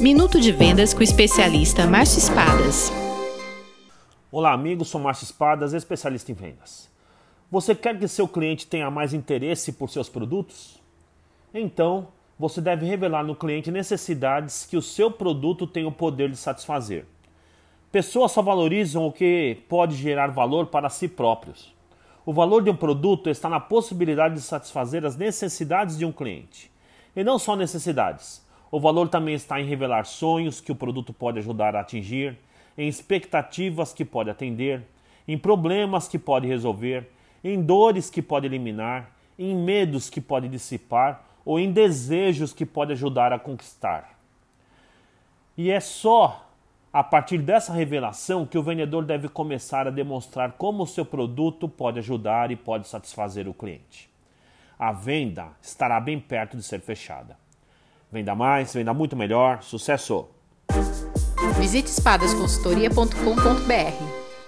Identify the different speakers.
Speaker 1: Minuto de Vendas com o especialista Márcio Espadas.
Speaker 2: Olá, amigos. Sou Márcio Espadas, especialista em vendas. Você quer que seu cliente tenha mais interesse por seus produtos? Então, você deve revelar no cliente necessidades que o seu produto tem o poder de satisfazer. Pessoas só valorizam o que pode gerar valor para si próprios. O valor de um produto está na possibilidade de satisfazer as necessidades de um cliente. E não só necessidades. O valor também está em revelar sonhos que o produto pode ajudar a atingir, em expectativas que pode atender, em problemas que pode resolver, em dores que pode eliminar, em medos que pode dissipar ou em desejos que pode ajudar a conquistar. E é só a partir dessa revelação que o vendedor deve começar a demonstrar como o seu produto pode ajudar e pode satisfazer o cliente. A venda estará bem perto de ser fechada. Venda mais, venda muito melhor. Sucesso!
Speaker 1: Visite espadasconsultoria.com.br